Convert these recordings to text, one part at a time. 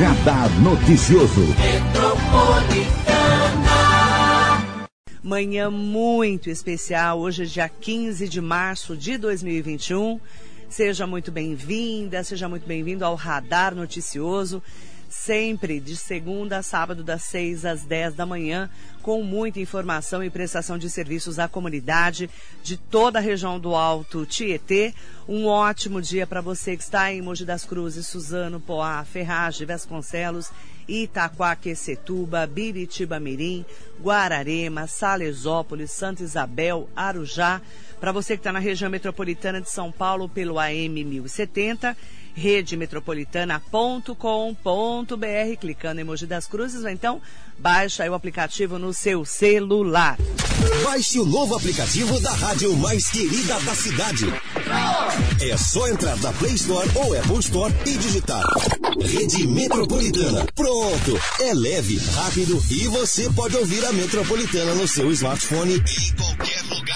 Radar Noticioso. Manhã muito especial, hoje é dia 15 de março de 2021. Seja muito bem-vinda, seja muito bem-vindo ao Radar Noticioso sempre de segunda a sábado, das 6 às 10 da manhã, com muita informação e prestação de serviços à comunidade de toda a região do Alto Tietê. Um ótimo dia para você que está em Mogi das Cruzes, Suzano, Poá, Ferragem, Vasconcelos, Itaquaquecetuba, Biritiba Mirim, Guararema, Salesópolis, Santa Isabel, Arujá. Para você que está na região metropolitana de São Paulo pelo AM 1070 redemetropolitana.com.br, clicando em Emoji das Cruzes, ou então baixa aí o aplicativo no seu celular. Baixe o novo aplicativo da rádio mais querida da cidade. É só entrar na Play Store ou Apple Store e digitar Rede Metropolitana. Pronto! É leve, rápido e você pode ouvir a Metropolitana no seu smartphone em qualquer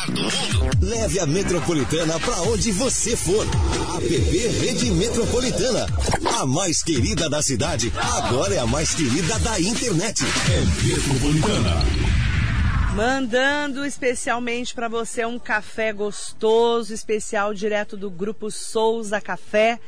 lugar do mundo. Leve a Metropolitana para onde você for. App Rede Metropolitana. A mais querida da cidade, agora é a mais querida da internet. É Metropolitana. Mandando especialmente para você um café gostoso, especial direto do grupo Souza Café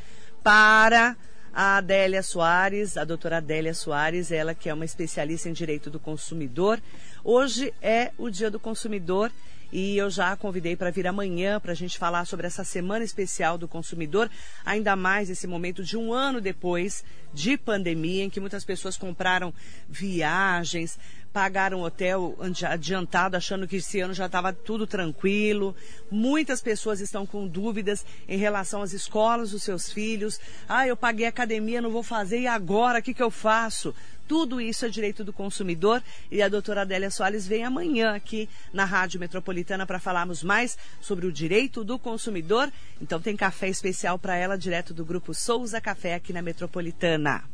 para a Adélia Soares, a doutora Adélia Soares, ela que é uma especialista em direito do consumidor. Hoje é o Dia do Consumidor e eu já a convidei para vir amanhã para a gente falar sobre essa semana especial do consumidor, ainda mais esse momento de um ano depois de pandemia, em que muitas pessoas compraram viagens, pagaram hotel adiantado, achando que esse ano já estava tudo tranquilo. Muitas pessoas estão com dúvidas em relação às escolas dos seus filhos. Ah, eu paguei academia, não vou fazer, e agora o que, que eu faço? Tudo isso é direito do consumidor e a doutora Adélia Soares vem amanhã aqui na Rádio Metropolitana para falarmos mais sobre o direito do consumidor. Então tem café especial para ela direto do grupo Souza Café aqui na Metropolitana.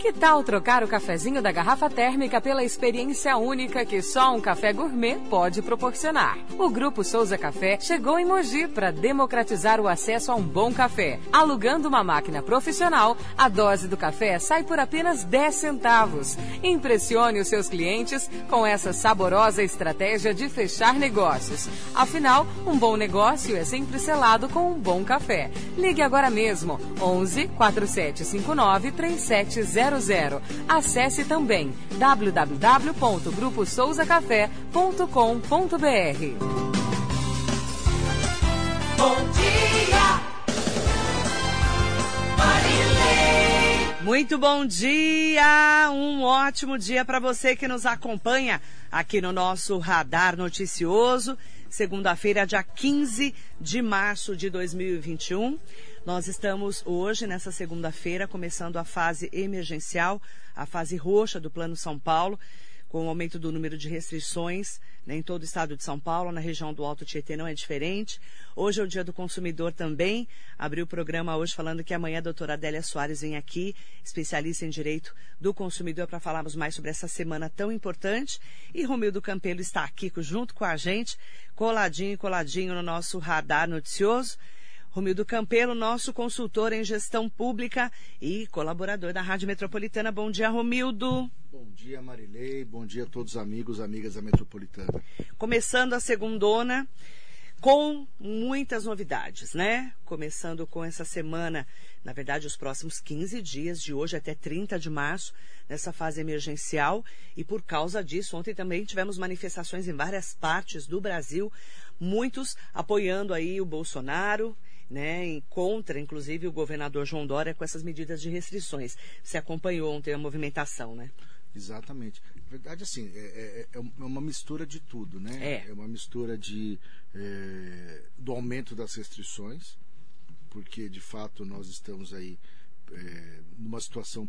Que tal trocar o cafezinho da garrafa térmica pela experiência única que só um café gourmet pode proporcionar? O Grupo Souza Café chegou em Mogi para democratizar o acesso a um bom café. Alugando uma máquina profissional, a dose do café sai por apenas 10 centavos. Impressione os seus clientes com essa saborosa estratégia de fechar negócios. Afinal, um bom negócio é sempre selado com um bom café. Ligue agora mesmo 11 4759 3700 Acesse também www.gruposouzacafé.com.br. Bom dia! Muito bom dia! Um ótimo dia para você que nos acompanha aqui no nosso Radar Noticioso. Segunda-feira, dia 15 de março de 2021. Nós estamos hoje, nessa segunda-feira, começando a fase emergencial, a fase roxa do Plano São Paulo, com o aumento do número de restrições né, em todo o estado de São Paulo, na região do Alto Tietê não é diferente. Hoje é o Dia do Consumidor também. Abri o programa hoje falando que amanhã a doutora Adélia Soares vem aqui, especialista em direito do consumidor, para falarmos mais sobre essa semana tão importante. E Romildo Campelo está aqui junto com a gente, coladinho, coladinho no nosso radar noticioso. Romildo Campelo, nosso consultor em gestão pública e colaborador da Rádio Metropolitana. Bom dia, Romildo. Bom dia, Marilei. Bom dia a todos os amigos, amigas da Metropolitana. Começando a segundona com muitas novidades, né? Começando com essa semana, na verdade, os próximos 15 dias, de hoje até 30 de março, nessa fase emergencial. E por causa disso, ontem também tivemos manifestações em várias partes do Brasil, muitos apoiando aí o Bolsonaro né, contra, inclusive, o governador João Dória com essas medidas de restrições. Você acompanhou ontem a movimentação, né? Exatamente. Na verdade, assim, é, é, é, uma mistura de tudo, né? É, é uma mistura de, é, do aumento das restrições, porque, de fato, nós estamos aí é, numa situação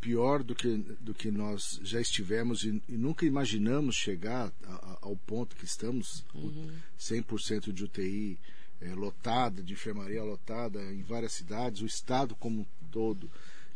pior do que, do que nós já estivemos e, e nunca imaginamos chegar a, a, ao ponto que estamos, uhum. 100% de UTI é, lotada, de enfermaria lotada em várias cidades, o estado como um todo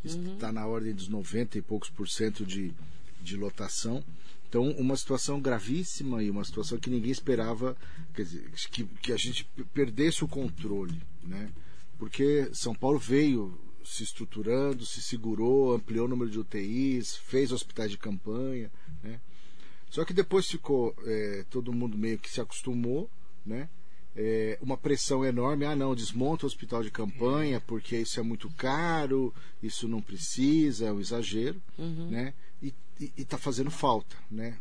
está uhum. na ordem dos 90 e poucos por cento de, de lotação. Então, uma situação gravíssima e uma situação que ninguém esperava quer dizer, que, que a gente perdesse o controle, né? Porque São Paulo veio se estruturando, se segurou, ampliou o número de UTIs, fez hospitais de campanha, né? Só que depois ficou é, todo mundo meio que se acostumou, né? É, uma pressão enorme, ah não, desmonta o hospital de campanha porque isso é muito caro, isso não precisa, é um exagero, Uhum. né? E está fazendo falta, né?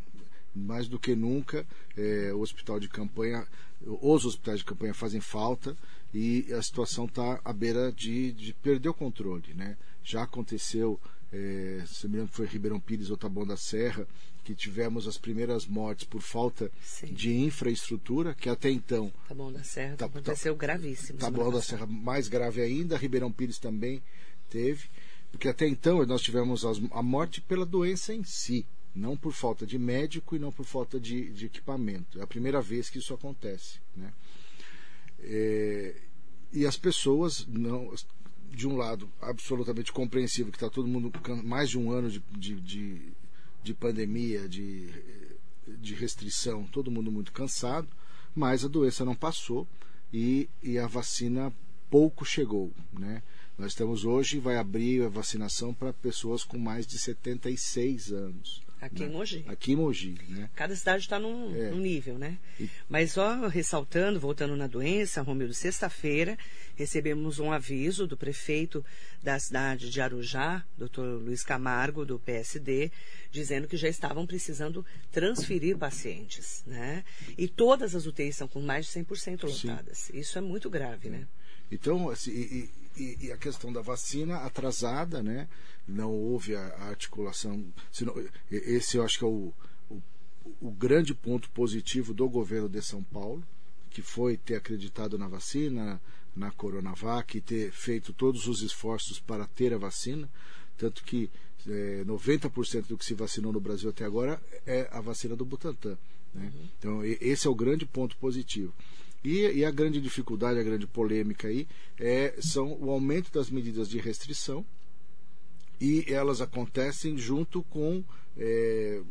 Mais do que nunca, é, o hospital de campanha, os hospitais de campanha fazem falta e a situação está à beira de, de perder o controle, né? Já aconteceu, é, se não me engano foi Ribeirão Pires ou Taboão da Serra, que tivemos as primeiras mortes por falta Sim. de infraestrutura, que até então Tá bom da Serra Tá- aconteceu gravíssimo. Taboão da Serra mais grave ainda, Ribeirão Pires também teve, porque até então nós tivemos as- a morte pela doença em si, não por falta de médico e não por falta de, de equipamento. É a primeira vez que isso acontece. Né? É, e as pessoas, não, de um lado, absolutamente compreensível que está todo mundo mais de um ano de, de, de, de pandemia, de, de restrição, todo mundo muito cansado, mas a doença não passou e, e a vacina pouco chegou. Né? Nós estamos hoje, vai abrir a vacinação para pessoas com mais de 76 anos. Aqui em Mogi. Aqui em Mogi, né? Cada cidade está num, É. num nível, né? E- Mas só ressaltando, voltando na doença, Romildo, sexta-feira recebemos um aviso do prefeito da cidade de Arujá, doutor Luiz Camargo, do PSD, dizendo que já estavam precisando transferir pacientes, né? E todas as UTIs estão com mais de 100% Sim. lotadas. Isso é muito grave, né? Então, assim, e, e- e a questão da vacina atrasada, né? Não houve a, a articulação. senão- esse eu acho que é o, o, o grande ponto positivo do governo de São Paulo, que foi ter acreditado na vacina, na Coronavac, e ter feito todos os esforços para ter a vacina. Tanto que eh, 90% do que se vacinou no Brasil até agora é a vacina do Butantan. Né? Então, e- esse é o grande ponto positivo. E, e a grande dificuldade, a grande polêmica aí, é, são o aumento das medidas de restrição e elas acontecem junto com é,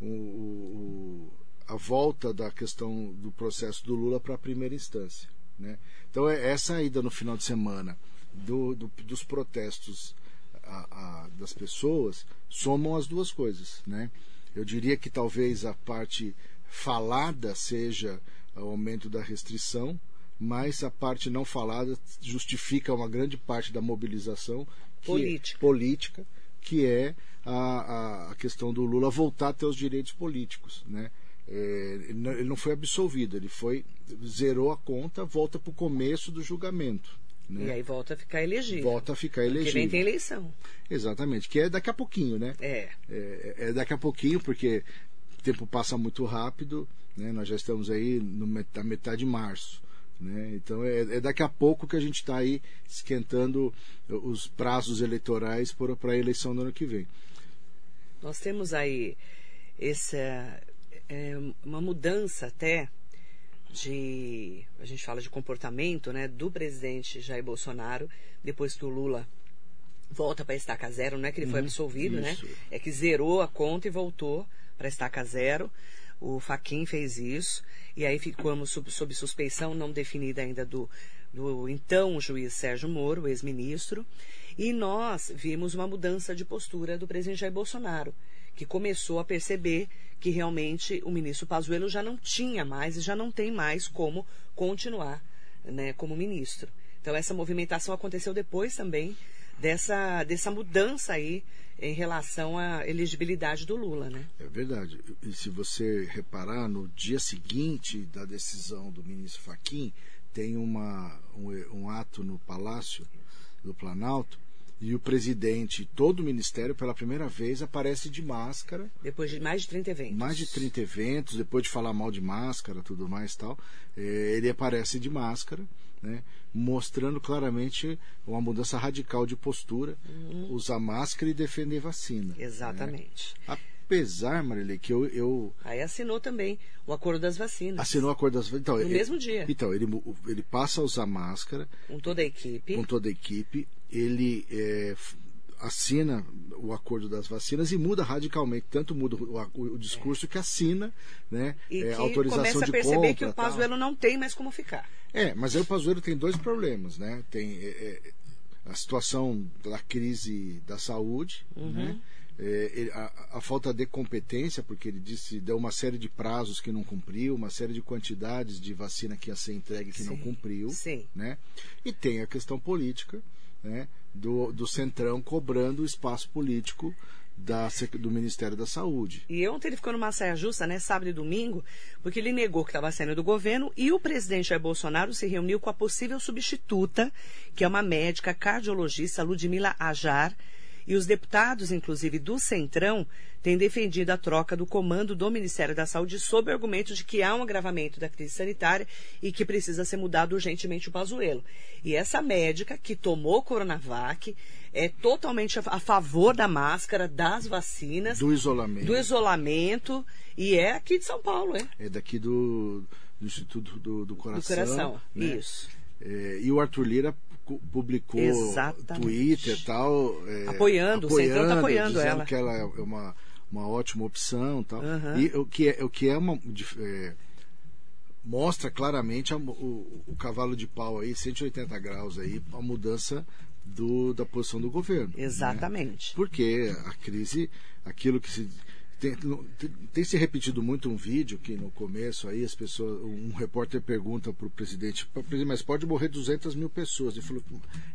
o- o- a volta da questão do processo do Lula para a primeira instância. Né? Então, é essa ida no final de semana do- do- dos protestos a- a- das pessoas somam as duas coisas. Né? Eu diria que talvez a parte falada seja o aumento da restrição, mas a parte não falada justifica uma grande parte da mobilização que- Política. política, que é a, a- questão do Lula voltar a ter os direitos políticos. Né? É, ele não- foi absolvido, ele foi zerou a conta, volta para o começo do julgamento. Né? E aí volta a ficar elegível. Volta a ficar Porque vem elegível. tem eleição. Exatamente, que é daqui a pouquinho, né? É. É, é daqui a pouquinho, porque o tempo passa muito rápido, né? Nós já estamos aí no, na metade de março. Né? Então é, é daqui a pouco que a gente está aí esquentando os prazos eleitorais para a eleição do ano que vem. Nós temos aí essa, é, uma mudança até de. A gente fala de comportamento né, do presidente Jair Bolsonaro, depois que o Lula volta para a estaca zero, não é que ele foi absolvido, né? É que zerou a conta e voltou para a estaca zero. O Faquin fez isso. E aí ficamos sob, sob suspeição não definida ainda do, do então juiz Sérgio Moro, ex-ministro. E nós vimos uma mudança de postura do presidente Jair Bolsonaro, que começou a perceber que realmente o ministro Pazuello já não tinha mais e já não tem mais como continuar né, como ministro. Então essa movimentação aconteceu depois também dessa, dessa mudança aí em relação à elegibilidade do Lula, né? É verdade. E se você reparar, no dia seguinte da decisão do ministro Faquim, tem uma, um, um ato no Palácio do Planalto e o presidente e todo o ministério, pela primeira vez, aparece de máscara Depois de mais de 30 eventos. mais de 30 eventos, depois de falar mal de máscara, tudo mais e tal, eh, ele aparece de máscara, né, mostrando claramente uma mudança radical de postura, usar máscara e defender vacina. né. Exatamente. Apesar, Marilei, que eu, eu Aí assinou também o acordo das vacinas. assinou o acordo das então, No ele- mesmo dia. Então, ele, ele passa a usar máscara Com toda a equipe. com toda a equipe, ele f- assina o acordo das vacinas e muda radicalmente, tanto muda o, o- o discurso que assina né, E eh, que autorização começa a perceber compra, que o tal. Pazuello não tem mais como ficar. É, mas aí o Pazuello tem dois problemas, né? Tem é, é, a situação da crise da saúde, Uhum. né? É, ele- a, a falta de competência, porque ele disse deu uma série de prazos que não cumpriu, uma série de quantidades de vacina que ia ser entregue que não Sim, cumpriu, sim. né? E tem a questão política, né? Do, do centrão cobrando o espaço político da, do Ministério da Saúde. E ontem ele ficou numa saia justa, né, sábado e domingo, porque ele negou que estava saindo do governo e o presidente Jair Bolsonaro se reuniu com a possível substituta, que é uma médica cardiologista, Ludmila Ajar, e os deputados, inclusive do Centrão, têm defendido a troca do comando do Ministério da Saúde sob o argumento de que há um agravamento da crise sanitária e que precisa ser mudado urgentemente o Pazuello. E essa médica que tomou Coronavac é totalmente a favor da máscara, das vacinas, Do isolamento. do isolamento e é aqui de São Paulo, é? É daqui do, do Instituto do, do Coração. do coração. né? Isso. É, e o Arthur Lira publicou Exatamente. Twitter e tal. é, Apoiando, o Centrão tá apoiando dizendo ela. que ela é uma, uma ótima opção e tal. Aham. E o que é, o que é uma. é, mostra claramente a- o, o cavalo de pau aí, 180 graus aí, a mudança do, da posição do governo. né? Exatamente. Porque a crise, aquilo que se. Tem, tem, se repetido muito um vídeo que no começo aí as pessoas, um repórter pergunta para o presidente, "Pô, presidente, mas pode morrer 200 mil pessoas. Ele, falou,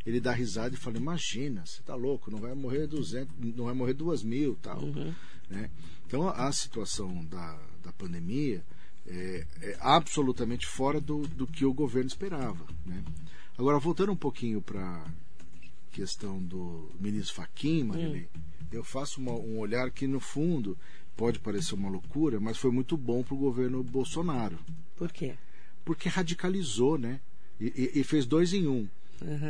ele dá risada e fala, imagina, você tá louco, não vai morrer 200, não vai morrer 2 mil tal. Né? Então a, situação da, da pandemia é, é absolutamente fora do, do que o governo esperava. Né? Agora, voltando um pouquinho para questão do ministro Faquim, Marilei, eu faço uma- um olhar que, no fundo, pode parecer uma loucura, mas foi muito bom para o governo Bolsonaro. Por quê? Porque radicalizou, né? E, e- e fez dois em um.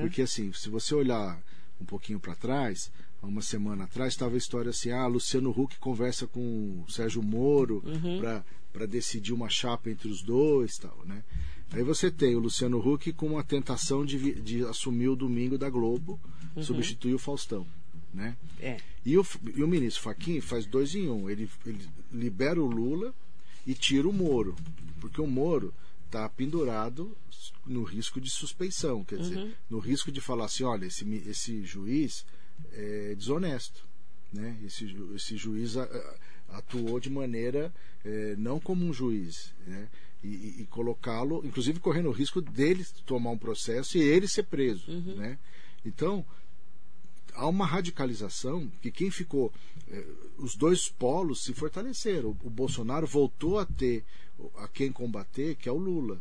Porque, assim, se você olhar um pouquinho para trás, há uma semana atrás, estava a história assim: ah, Luciano Huck conversa com o Sérgio Moro para decidir uma chapa entre os dois tal, né? Aí você tem o Luciano Huck com uma tentação de, de assumir o domingo da Globo, substituir o Faustão, né? É. E o, e o ministro Fachin faz dois em um. Ele, ele libera o Lula e tira o Moro. Porque o Moro está pendurado no risco de suspeição. Quer dizer, no risco de falar assim, olha, esse, esse juiz é desonesto. Né? Esse, esse juiz a- a- atuou de maneira eh, não como um juiz. Né? E, e- e colocá-lo, inclusive correndo o risco dele tomar um processo e ele ser preso. Né? Então, há uma radicalização que quem ficou eh, os dois polos se fortaleceram o, o Bolsonaro voltou a ter a quem combater que é o Lula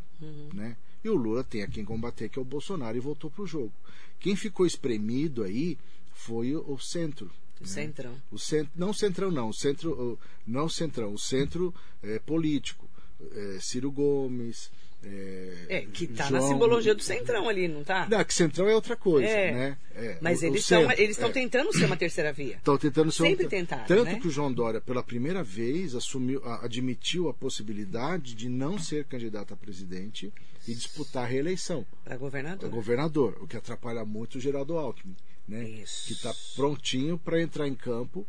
né e o Lula tem a quem combater que é o Bolsonaro e voltou para o jogo quem ficou espremido aí foi o, o centro O né? Centrão. o centro não o centrão não o centro não o centrão o centro eh, político eh, Ciro Gomes eh, É, que tá na simbologia do Centrão ali, não tá? não, que centrão é outra coisa, É. né? É, Mas o- eles estão é. tentando ser uma terceira via. Estão tentando ser Sempre um... tentaram, Tanto né? que o João Dória, pela primeira vez, assumiu, admitiu a possibilidade de não ser candidato a presidente e disputar a reeleição Para governador. a governador, o que atrapalha muito o Geraldo Alckmin, né? Isso. que está prontinho para entrar em campo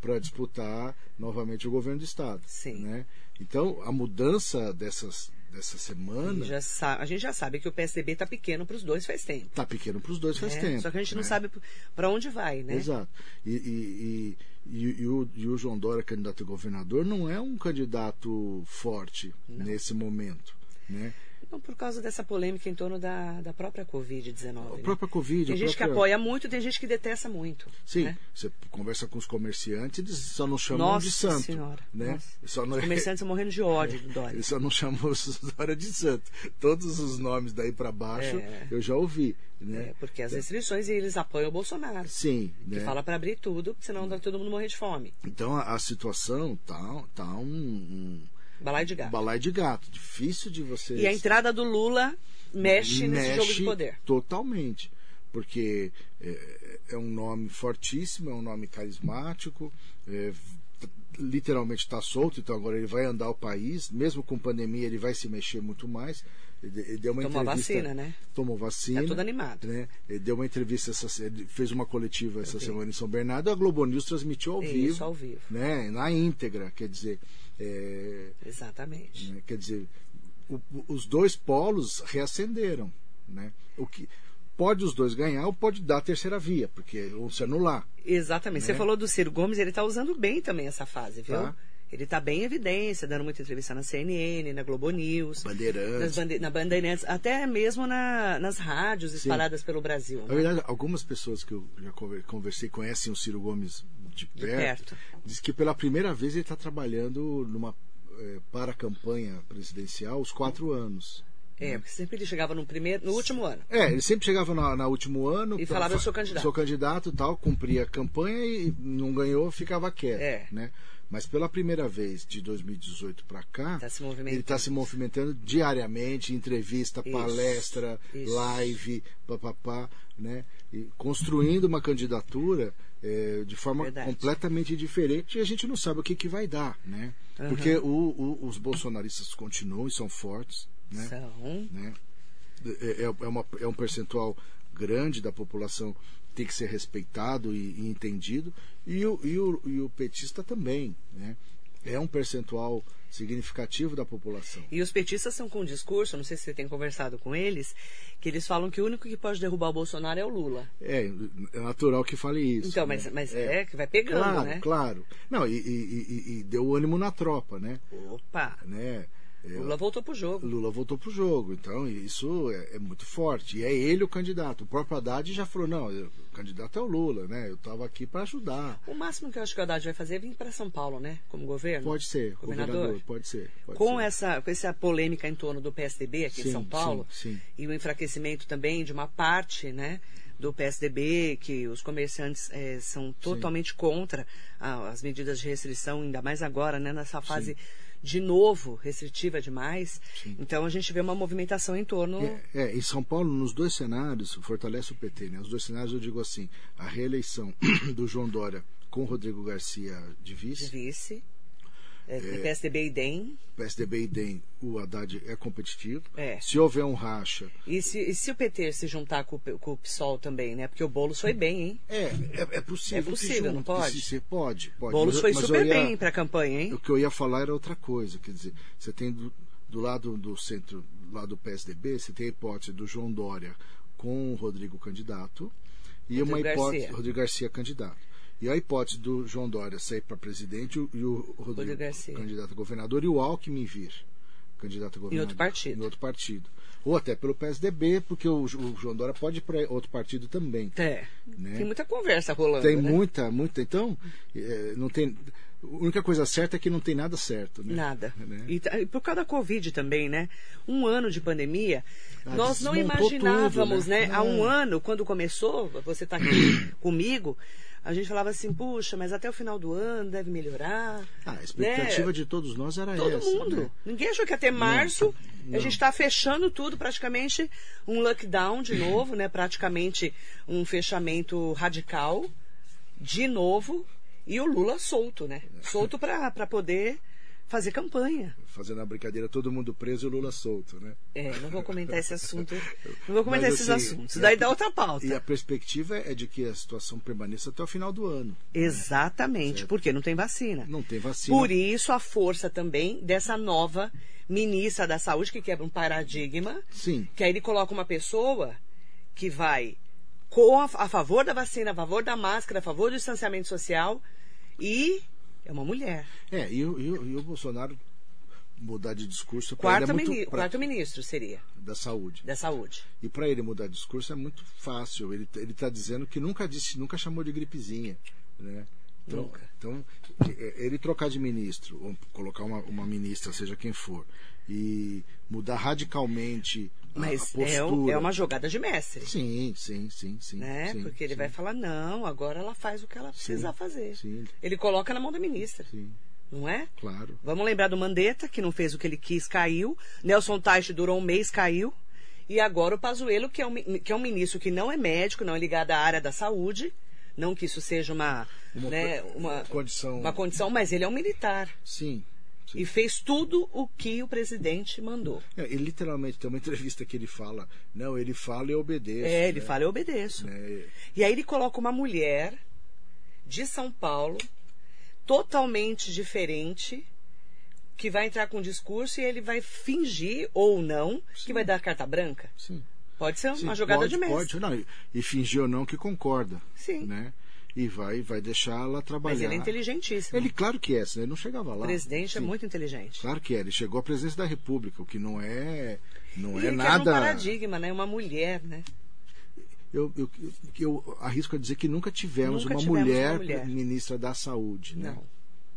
para disputar novamente o governo do estado. Sim. Né? Então, a mudança dessas, dessa semana Já sa- a gente já sabe que o PSDB tá pequeno para os dois faz tempo. está pequeno para os dois faz né? tempo. Só que a gente não né? sabe para onde vai, né? Exato. E, e, e, o, e o João Dória, candidato a governador, não é um candidato forte nesse momento. Né? Não por causa dessa polêmica em torno da, da própria Covid-19. A né? própria Covid. Tem gente que própria- apoia muito, tem gente que detesta muito. Sim, né? você conversa com os comerciantes, eles só não chamam Nossa de santo. senhora. Né? Nossa. Não... Os comerciantes estão morrendo de ódio do Dória. Eles só não chamam o Dória de santo. Todos os nomes daí para baixo É. eu já ouvi. Né? É, porque as restrições e eles apoiam o Bolsonaro. Sim. Que né? fala para abrir tudo, senão todo mundo morrer de fome. Então a, a situação tá, tá um, um Balai de gato. balai de gato. Difícil de você. E a entrada do Lula mexe, nesse jogo de poder. Totalmente. Porque é, é um nome fortíssimo, é um nome carismático, é, literalmente está solto, então agora ele vai andar o país, mesmo com pandemia ele vai se mexer muito mais. Ele, deu uma Tomou entrevista, vacina, né? Tomou vacina. Tá todo animado. Né? Ele deu uma entrevista, essa, fez uma coletiva essa semana em São Bernardo, a Globo News transmitiu ao Isso, vivo. ao vivo. Né? Na íntegra, quer dizer. é, Exatamente. né? Quer dizer, o- os dois polos reacenderam. Né? O que pode os dois ganhar ou pode dar a terceira via, porque ou se anular. Exatamente. Você Né? falou do Ciro Gomes, ele está usando bem também essa fase, viu? Tá. Ele está bem em evidência, dando muita entrevista na CNN, na Globo News, Bandeirantes. bande na Bandeirantes, até mesmo na- nas rádios espalhadas pelo Brasil. Na né? verdade, algumas pessoas que eu já conver- conversei conhecem o Ciro Gomes de perto. perto. Diz que pela primeira vez ele está trabalhando numa eh, para a campanha presidencial os quatro anos. É, porque sempre ele chegava no primeiro, no último ano. É, ele sempre chegava na, na último ano E falava, "Eu sou candidato." Sou candidato, tal, cumpria a campanha e não ganhou, ficava quieto, É. né? Mas pela primeira vez de 2018 para cá, Tá ele está se movimentando diariamente, entrevista, Isso, palestra, isso. live, papapá, né? E construindo uma candidatura eh, de forma Verdade. completamente diferente e a gente não sabe o que, que vai dar, né? Porque o- o- os bolsonaristas continuam e são fortes, né? São. né? É, é- é uma- é um percentual grande da população que tem que ser respeitado e, e entendido e o, e, o, e o petista também né? é um percentual significativo da população E os petistas são com um discurso, não sei se você tem conversado com eles, que eles falam que o único que pode derrubar o Bolsonaro é o Lula. é, é natural que fale isso Então, né? mas, mas é. que vai pegando, claro né? claro não e, e- e- e deu ânimo na tropa né Opa! né É, Lula voltou pro jogo. Lula voltou pro jogo, então isso é, é muito forte. E é ele o candidato. O próprio Haddad já falou: não, eu- o candidato é o Lula, né? Eu estava aqui para ajudar. O máximo que eu acho que o Haddad vai fazer é vir para São Paulo, né? Como governo. Pode ser, Governador. governador, pode ser. pode com ser. essa, com essa polêmica em torno do PSDB aqui em Sim, São Paulo sim, sim. e o enfraquecimento também de uma parte né, do PSDB, que os comerciantes eh, são totalmente contra as medidas de restrição, ainda mais agora, né, nessa fase de novo restritiva demais. Então a gente vê uma movimentação em torno É, é, em São Paulo, nos dois cenários, fortalece o PT, né? Os dois cenários eu digo assim: a reeleição do João Dória com Rodrigo Garcia de de vice, vice, eh, PSDB e DEM. PSDB e DEM, o Haddad é competitivo. É. Se houver um racha, E se, e se o PT se juntar com, com o PSOL também, né? Porque o Boulos foi bem, hein? é, é, é possível. É possível, não junte, pode? Se, pode, pode. Boulos Mas- foi mas super ia- bem para a campanha, hein? O que eu ia falar era outra coisa, quer dizer, você tem do, do lado do centro, lá do PSDB, você tem a hipótese do João Dória com o Rodrigo candidato e Rodrigo uma hipótese Garcia. Rodrigo Garcia candidato. E a hipótese do João Dória sair para presidente e o Rodrigo, Rodrigo candidato a governador e o Alckmin vir candidato a governador outro partido. em outro partido. Ou até pelo PSDB, porque o, o João Dória pode ir para outro partido também. É. Né? Tem muita conversa rolando. Tem né? muita, muita. Então, é, não tem. A única coisa certa é que não tem nada certo, né? Nada. Né? E, e por causa da Covid também, né? Um ano de pandemia, Ah, nós não imaginávamos, tudo, né? né? Há um É. ano, quando começou, você está aqui comigo, a gente falava assim, puxa, mas até o final do ano deve melhorar. Ah, a expectativa né? de todos nós era Todo essa. mundo. né? Ninguém achou que ter março. não. A gente está fechando tudo, praticamente um lockdown de novo, né? Praticamente um fechamento radical de novo. E o Lula solto, né? Solto para poder fazer campanha. Fazendo a brincadeira, todo mundo preso e o Lula solto, né? É, não vou comentar esse assunto. Não vou comentar Mas, esses assim, assuntos. Daí a- dá outra pauta. E a perspectiva é de que a situação permaneça até o final do ano. Exatamente, porque não tem vacina. Não tem vacina. Por isso a força também dessa nova ministra da Saúde que quebra um paradigma. Sim. Que aí ele coloca uma pessoa que vai com a, a favor da vacina, a favor da máscara, a favor do distanciamento social e é uma mulher. É, e, o- e e o Bolsonaro mudar de discurso pra Quarto, ele é muito pra- quarto ministro seria da saúde. da saúde. E para ele mudar de discurso é muito fácil. Ele ele está dizendo que nunca disse, nunca chamou de gripezinha, né? Então, Nunca. então é- ele trocar de ministro, ou colocar uma, uma ministra, seja quem for, e mudar radicalmente Mas é, é uma jogada de mestre. Sim, sim, sim, sim. né? sim, Porque ele sim, vai falar, não, agora ela faz o que ela precisa fazer. sim. Ele coloca na mão da ministra, Sim, não é? claro. Vamos lembrar do Mandetta, que não fez o que ele quis, caiu. Nelson Teich durou um mês, caiu. E agora o Pazuello, que é, um, que é um ministro que não é médico, não é ligado à área da saúde. Não que isso seja uma, Uma né, uma, condição. uma condição, mas ele é um militar. Sim. Sim. E fez tudo o que o presidente mandou. É, ele literalmente tem uma entrevista que ele fala, não, ele fala e eu obedeço. É, ele né? fala, eu obedeço. Né? E aí ele coloca uma mulher de São Paulo, totalmente diferente, que vai entrar com um discurso e ele vai fingir, ou não, que vai dar carta branca. Sim. Pode ser uma Sim, jogada pode, de mestre. Pode, não, e, e fingir ou não que concorda. Sim. Né? E vai, vai deixar ela trabalhar. Mas ele é inteligentíssimo. Ele, claro que é, senão ele não chegava lá. O presidente é Sim. muito inteligente. Claro que é, ele chegou à presidência da República, o que não é, não e é ele nada. quebra um paradigma, né? Uma mulher, né? Eu, eu, eu arrisco a dizer que nunca tivemos, Nunca uma, tivemos mulher uma mulher. ministra da Saúde. Né? Não.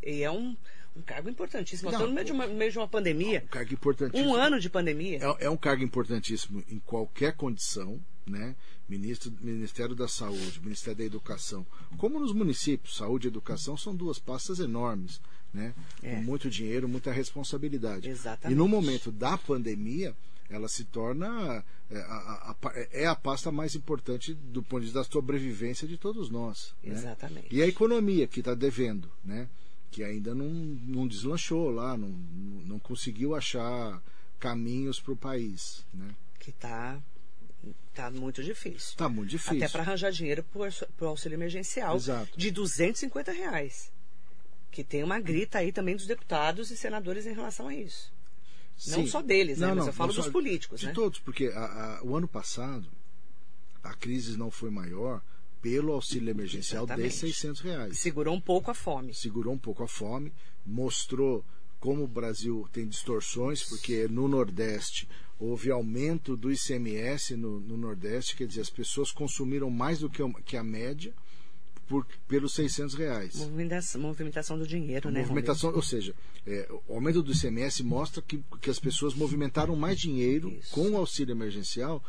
E é um, um cargo importantíssimo. Nós Não, estamos no meio de uma, meio de uma pandemia. Um cargo importantíssimo. Um ano de pandemia. É, é um cargo importantíssimo em qualquer condição, né? Ministro, Ministério da Saúde, Ministério da Educação. Como nos municípios, saúde e educação são duas pastas enormes, né? É. Com muito dinheiro, muita responsabilidade. Exatamente. E no momento da pandemia, ela se torna é a, a- é a pasta mais importante do ponto de vista da sobrevivência de todos nós. né? Exatamente. E a economia que está devendo, né? Que ainda não, não deslanchou lá, não, não conseguiu achar caminhos para o país, né? Que tá, tá muito difícil. Está muito difícil. Até para arranjar dinheiro para o auxílio emergencial Exato. de 250 reais. Que tem uma grita aí também dos deputados e senadores em relação a isso. Não Sim. só deles, né? Não, Mas não, eu falo não dos políticos, De né? todos, porque a- a- o ano passado a crise não foi maior pelo auxílio emergencial de Exatamente. 600 reais. Segurou um pouco a fome. segurou um pouco a fome, mostrou como o Brasil tem distorções, porque no Nordeste houve aumento do ICMS no, no Nordeste, quer dizer, as pessoas consumiram mais do que, que a média por, pelos 600 reais. Movimentação, movimentação do dinheiro, né? Movimentação, ou seja, é, o aumento do ICMS mostra que, que as pessoas movimentaram mais dinheiro Isso. com o auxílio emergencial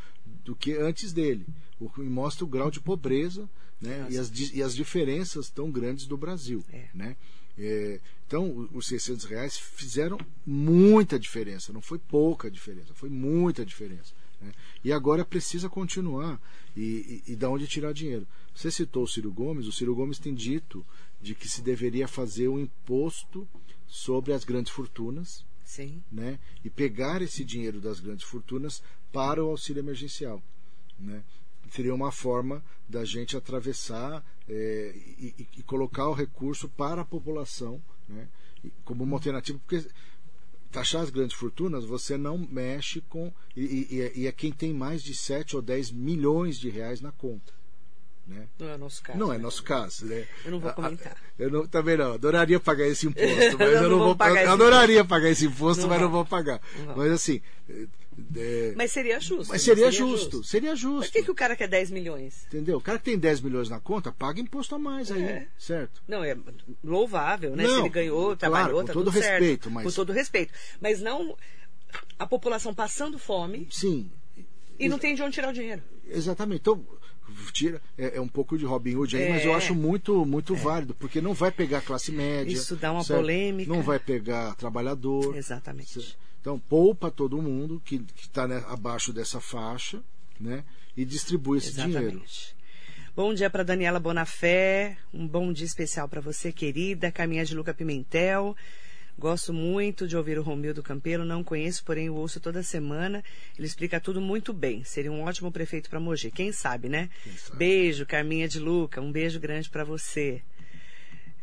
do que antes dele. O que mostra o grau de pobreza né, e, as, e as diferenças tão grandes do Brasil. É. Né? É, então, os 600 reais fizeram muita diferença, não foi pouca diferença, foi muita diferença. né? E agora precisa continuar e, e, e da onde tirar dinheiro. Você citou o Ciro Gomes, o Ciro Gomes tem dito de que se deveria fazer um imposto sobre as grandes fortunas Sim. né, e pegar esse dinheiro das grandes fortunas para o auxílio emergencial. Né? Seria uma forma da gente atravessar é, e, e- colocar o recurso para a população né, como uma alternativa, porque taxar as grandes fortunas você não mexe com. E, e- e é- e é quem tem mais de 7 ou 10 milhões de reais na conta. Né? Não é o nosso caso. Não é né? nosso caso, né? Eu não vou A- a- comentar. Eu não, também não. Adoraria pagar esse imposto, mas Não, eu não vou pagar Adoraria pagar esse imposto, Não mas não vou. pagar. Não. Mas assim, é, Mas seria justo. mas né? seria justo, seria Mas justo. por que, que o cara quer 10 milhões? Entendeu? O cara que tem 10 milhões na conta, paga imposto a mais aí, É. certo? Não, é louvável, né? Se Não, ele ganhou, claro, trabalhou, com tá todo tudo certo. respeito, mas- Com todo respeito. Mas não a população passando fome Sim, e não tem de onde tirar o dinheiro. exatamente. Então, tira, é, é um pouco de Robin Hood aí, mas eu É. acho muito, muito válido, porque não vai pegar classe média. Isso dá uma certo? polêmica. Não vai pegar trabalhador. Exatamente. Então, poupa todo mundo que está abaixo dessa faixa né, e distribui esse dinheiro. Exatamente. Bom dia para Daniela Bonafé, um bom dia especial para você, querida. Caminha de Luca Pimentel. Gosto muito de ouvir o Romildo Campelo, não conheço, porém o ouço toda semana. Ele explica tudo muito bem. Seria um ótimo prefeito para Mogi. Quem sabe, né? sabe. Beijo, Carminha de Luca. Um beijo grande para você.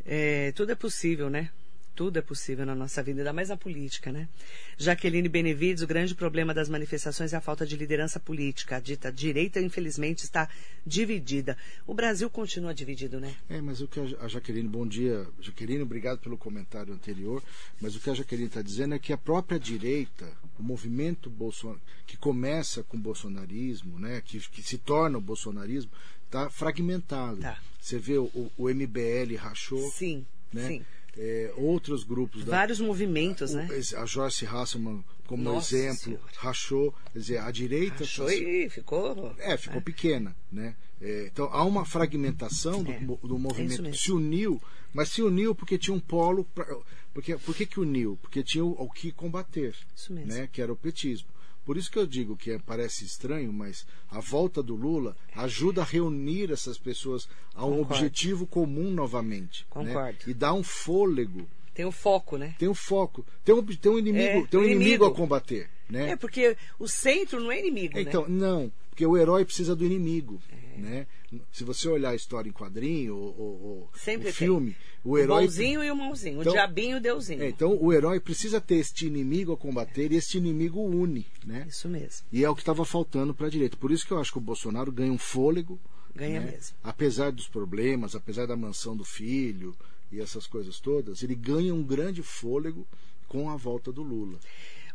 É, tudo é possível, né? Tudo é possível na nossa vida, ainda mais na política, né? Jaqueline Benevides, o grande problema das manifestações é a falta de liderança política. A dita direita, infelizmente, está dividida. O Brasil continua dividido, né? É, mas o que a Jaqueline, bom dia, Jaqueline, obrigado pelo comentário anterior. Mas o que a Jaqueline está dizendo é que a própria direita, o movimento Bolson... que começa com o bolsonarismo, né, que, que se torna o bolsonarismo, está fragmentado. Tá. Você vê o, o MBL rachou, Sim, né? sim. É, outros grupos da, Vários movimentos, né? o- a Joyce Hasselman como Nossa exemplo Senhora. rachou, quer dizer, a direita Achou e ficou. é, ficou pequena, né? É, então há uma fragmentação do, É, do é movimento. se uniu, mas se uniu porque tinha um polo. Pra, porque, por que, que uniu? Porque tinha o, o que combater, Isso mesmo. né? Que era o petismo. Por isso que eu digo que é- parece estranho, mas a volta do Lula ajuda a reunir essas pessoas a um Concordo. objetivo comum novamente. né? Concordo. E dá um fôlego, Tem o foco, né? tem um foco, tem um, tem um inimigo, É, tem um inimigo, inimigo. a combater. Né? É, porque o centro não é inimigo, Então, né? não, porque o herói precisa do inimigo. Né? Se você olhar a história em quadrinho ou, o tem. filme, o O herói. bonzinho e o mãozinho, Então- o diabinho e o deusinho. É, então o herói precisa ter este inimigo a combater e este inimigo une, né? Isso mesmo. E é o que estava faltando para a direita. Por isso que eu acho que o Bolsonaro ganha um fôlego. Ganha né? mesmo. Apesar dos problemas, apesar da mansão do filho e essas coisas todas, ele ganha um grande fôlego com a volta do Lula.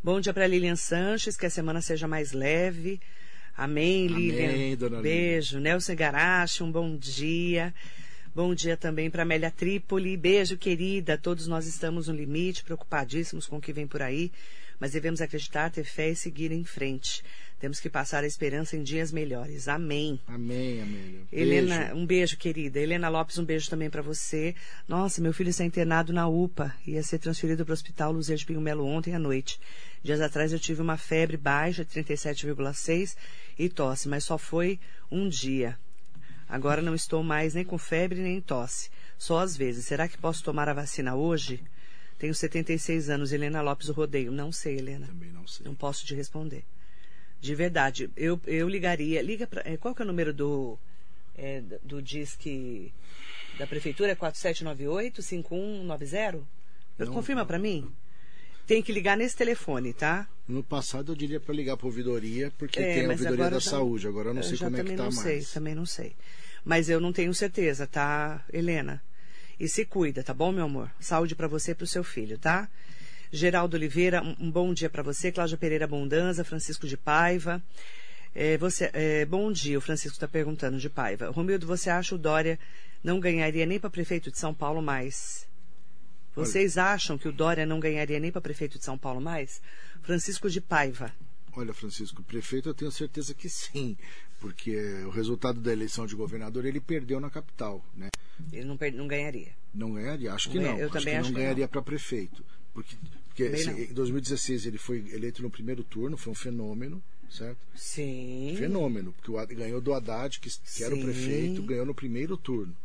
Bom dia para Lilian Sanches, que a semana seja mais leve. Amém, Lilian. Amém, dona Beijo. Nelson Garache, um bom dia. Bom dia também para Amélia Trípoli. Beijo, querida. Todos nós estamos no limite, preocupadíssimos com o que vem por aí, mas devemos acreditar, ter fé e seguir em frente. Temos que passar a esperança em dias melhores. Amém. Amém, Amélia. Helena, Beijo. um beijo, querida. Helena Lopes, um beijo também para você. Nossa, meu filho está internado na UPA. Ia ser transferido para o Hospital Luzia de Pinho Melo ontem à noite. Dias atrás eu tive uma febre baixa, 37,6 e tosse, mas só foi um dia. Agora não estou mais nem com febre nem tosse. Só às vezes. Será que posso tomar a vacina hoje? Tenho 76 anos. Helena Lopes, Rodeio. Não sei, Helena. Também não sei. Não posso te responder. De verdade, eu, eu ligaria. Liga pra, é, qual que é o número do, é, do Disque da Prefeitura? É 4798-5190? Não, Confirma não. para mim? Tem que ligar nesse telefone, tá? No passado eu diria para ligar para a ouvidoria, porque É, tem a ouvidoria da eu saúde. Agora eu não sei já como é que também tá não mais. sei, também não sei. Mas eu não tenho certeza, tá, Helena? E se cuida, tá bom, meu amor? Saúde para você e pro seu filho, tá? Geraldo Oliveira, um, um bom dia para você. Cláudia Pereira Bondanza, Francisco de Paiva. É, você, é, bom dia, o Francisco está perguntando de Paiva. Romildo, você acha o Dória não ganharia nem para prefeito de São Paulo mais? Vocês acham que o Dória não ganharia nem para prefeito de São Paulo mais? Francisco de Paiva. Olha, Francisco, prefeito eu tenho certeza que sim, porque o resultado da eleição de governador ele perdeu na capital, né? Ele não, não ganharia. Não ganharia? Acho que Não não. ganha- eu acho também que acho não que ganharia não. para prefeito. Porque, porque não. em 2016 ele foi eleito no primeiro turno, foi um fenômeno, certo? Sim. Fenômeno, porque o ganhou do Haddad, que, que era o prefeito, ganhou no primeiro turno.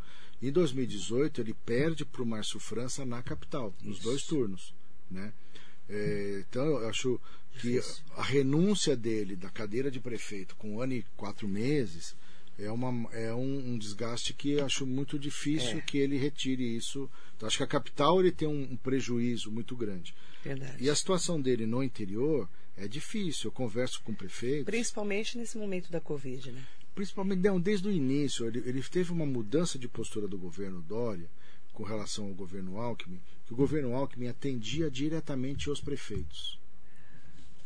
Em 2018 ele perde para o Márcio França na capital, nos dois turnos, né? É, então eu acho que a renúncia dele da cadeira de prefeito com um ano e quatro meses é, uma, é um, um desgaste que eu acho muito difícil É. que ele retire isso. Então, acho que a capital ele tem um, um prejuízo muito grande. Verdade. E a situação dele no interior é difícil. Eu converso com prefeitos. Principalmente nesse momento da Covid, né? Principalmente não, desde o início, ele, ele teve uma mudança de postura do governo Dória com relação ao governo Alckmin, que o governo Alckmin atendia diretamente os prefeitos.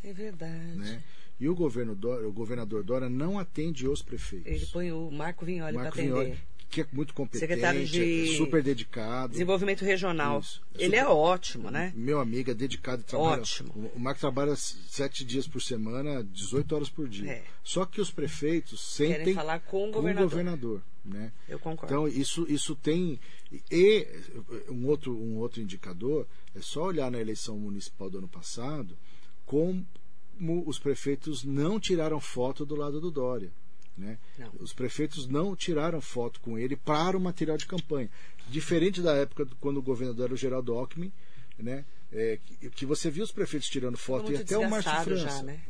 É verdade. Né? E o, governo Dória, o governador Dória não atende os prefeitos. Ele põe o Marco Vignoli para atender. Vignoli, que é muito competente, Secretário de é super dedicado. Desenvolvimento regional. Isso. Ele é Super- ótimo, né? Meu amigo é dedicado. Trabalha, Ótimo. O, Marco trabalha sete dias por semana, 18 horas por dia. É. Só que os prefeitos sentem Querem falar com o com governador. o governador. Né? Eu concordo. Então isso, isso tem e um outro, um outro indicador é só olhar na eleição municipal do ano passado como os prefeitos não tiraram foto do lado do Dória. Né? Os prefeitos não tiraram foto com ele para o material de campanha. Diferente da época do- quando o governador era o Geraldo Alckmin, né? É, que, você viu os prefeitos tirando foto e até o Márcio França. já, né?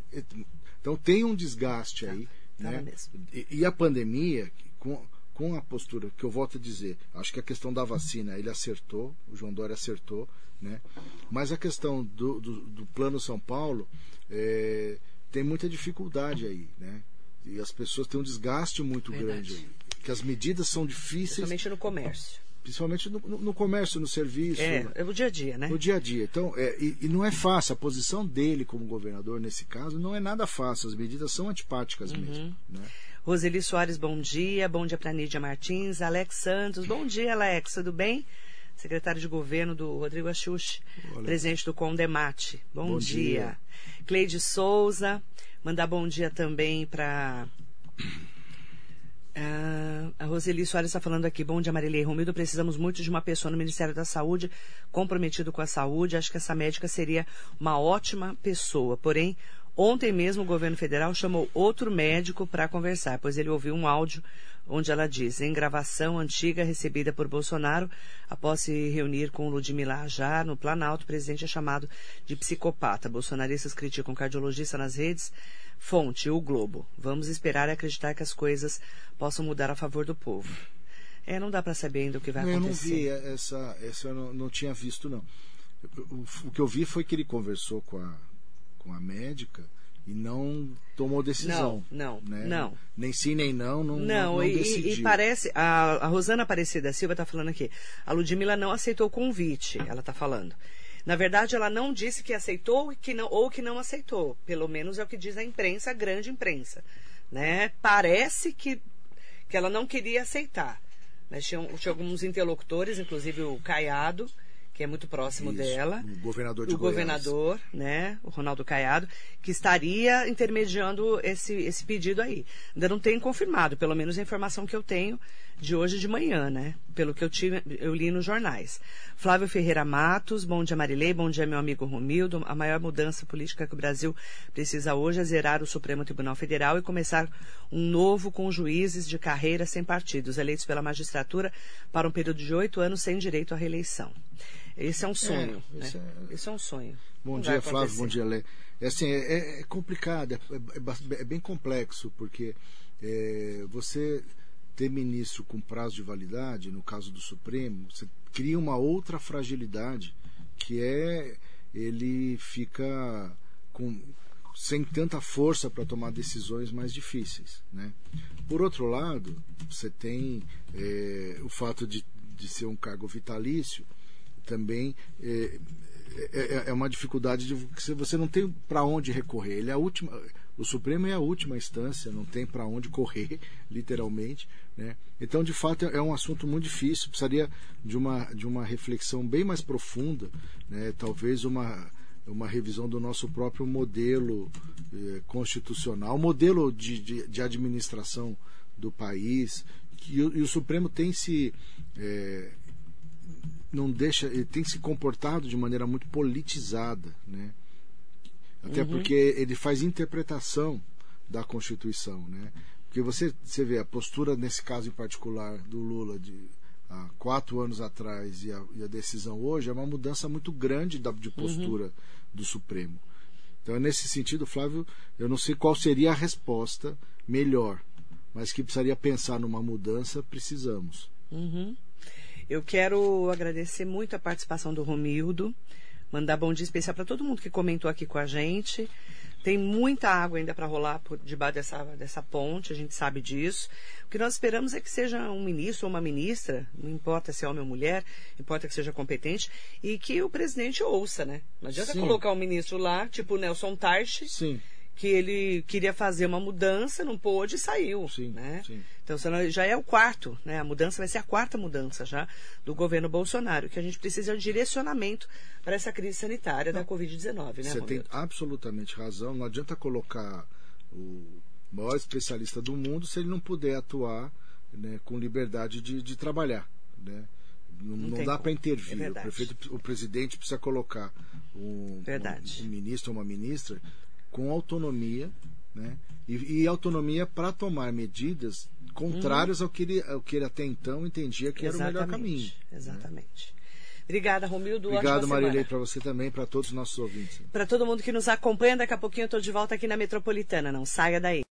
Então tem um desgaste aí. tava né? mesmo. E, e a pandemia, com, com a postura que eu volto a dizer, acho que a questão da vacina ele acertou, o João Dória acertou, né? mas a questão do, do, do Plano São Paulo é, tem muita dificuldade aí. Né? E as pessoas têm um desgaste muito Verdade. grande. Que as medidas são difíceis, Principalmente no comércio. principalmente no, no- no comércio, no serviço. É, né? é o dia a dia, né? No dia a dia. Então, é, e, e não é fácil. A posição dele como governador, nesse caso, não é nada fácil. As medidas são antipáticas Uhum. mesmo. Né? Roseli Soares, bom dia. Bom dia para Nídia Martins. Alex Santos, bom dia, Alex. Tudo bem? Secretário de Governo do Rodrigo Axuxi, presidente do Condemate. Bom, Bom dia. dia. Cleide Souza, mandar bom dia também para. Ah, a Roseli Soares está falando aqui. Bom dia, Marilei Romildo. Precisamos muito de uma pessoa no Ministério da Saúde comprometido com a saúde. Acho que essa médica seria uma ótima pessoa. Porém, Ontem mesmo o governo federal chamou outro médico para conversar, pois ele ouviu um áudio onde ela diz, em gravação antiga recebida por Bolsonaro, após se reunir com Ludmila Ajar no Planalto, o presidente é chamado de psicopata. Bolsonaristas criticam cardiologista nas redes. Fonte, o Globo. Vamos esperar e acreditar que as coisas possam mudar a favor do povo. É, não dá para saber ainda o que vai acontecer. Eu não vi essa, essa eu não, não tinha visto não. O, o, que eu vi foi que ele conversou com a, com a médica e não tomou decisão. Não, não, né? não. Nem sim, nem não, não, não, não e. E parece, a, a Rosana Aparecida Silva está falando aqui, a Ludmilla não aceitou o convite, ela está falando. Na verdade, ela não disse que aceitou que não, ou que não aceitou. Pelo menos é o que diz a imprensa, a grande imprensa. Né? Parece que, que ela não queria aceitar. Né? Tinha, tinha alguns interlocutores, inclusive o Caiado, que é muito próximo Isso, dela. O governador de o Goiás. governador, né, o Ronaldo Caiado, que estaria intermediando esse, esse pedido aí. Ainda não tem confirmado, pelo menos a informação que eu tenho de hoje de manhã, né? Pelo que eu, tive, eu li nos jornais. Flávio Ferreira Matos, bom dia Marilei, bom dia meu amigo Romildo. A maior mudança política que o Brasil precisa hoje é zerar o Supremo Tribunal Federal e começar um novo com juízes de carreira sem partidos, eleitos pela magistratura para um período de oito anos sem direito à reeleição. Esse é um sonho. É, né? esse é- Esse é um sonho. Bom Não dia, Flávio. Bom dia, Lé. É, assim, é, é complicado, é, é é bem complexo, porque é, você ter ministro com prazo de validade, no caso do Supremo, você cria uma outra fragilidade, que é ele fica com, sem tanta força para tomar decisões mais difíceis. Né? Por outro lado, você tem é, o fato de, de ser um cargo vitalício, também é, é, é uma dificuldade de você você não tem para onde recorrer. Ele é a última, o Supremo é a última instância, não tem para onde correr, literalmente, né? Então, de fato, é um assunto muito difícil, precisaria de uma de uma reflexão bem mais profunda, né? Talvez uma uma revisão do nosso próprio modelo eh, constitucional, modelo de, de, de administração do país, que, e o Supremo tem se não deixa, ele tem se comportado de maneira muito politizada, né? Até porque ele faz interpretação da Constituição, né? Porque você, você vê a postura nesse caso em particular do Lula de há quatro anos atrás e a, e a decisão hoje é uma mudança muito grande da, de postura do Supremo. Então, nesse sentido, Flávio, eu não sei qual seria a resposta melhor, mas que precisaria pensar numa mudança, precisamos. Uhum. Eu quero agradecer muito a participação do Romildo, mandar bom dia especial para todo mundo que comentou aqui com a gente. Tem muita água ainda para rolar por debaixo dessa, dessa ponte, a gente sabe disso. O que nós esperamos é que seja um ministro ou uma ministra, não importa se é homem ou mulher, importa que seja competente, e que o presidente ouça, né? Não adianta Sim. colocar um ministro lá, tipo o Nelson Tarchi, Sim, que ele queria fazer uma mudança, não pôde e saiu. Sim, né? sim. Então senão já é o quarto, né? A mudança vai ser a quarta mudança já do governo Bolsonaro, que a gente precisa de direcionamento para essa crise sanitária da Covid-19, né, Você tem Romildo? absolutamente razão. Não adianta colocar o maior especialista do mundo se ele não puder atuar né, com liberdade de, de trabalhar. Né? Não, Não não tem dá para É intervir. o, verdade. prefeito, o presidente precisa colocar um, um, um ministro ou uma ministra com autonomia né? e, e autonomia para tomar medidas contrárias ao, que ele, ao que ele até então entendia que era o melhor caminho. Exatamente. Obrigada, Romildo. Obrigado, Marilei, para você também, para todos os nossos ouvintes. Para todo mundo que nos acompanha, daqui a pouquinho eu estou de volta aqui na Metropolitana. Não saia daí.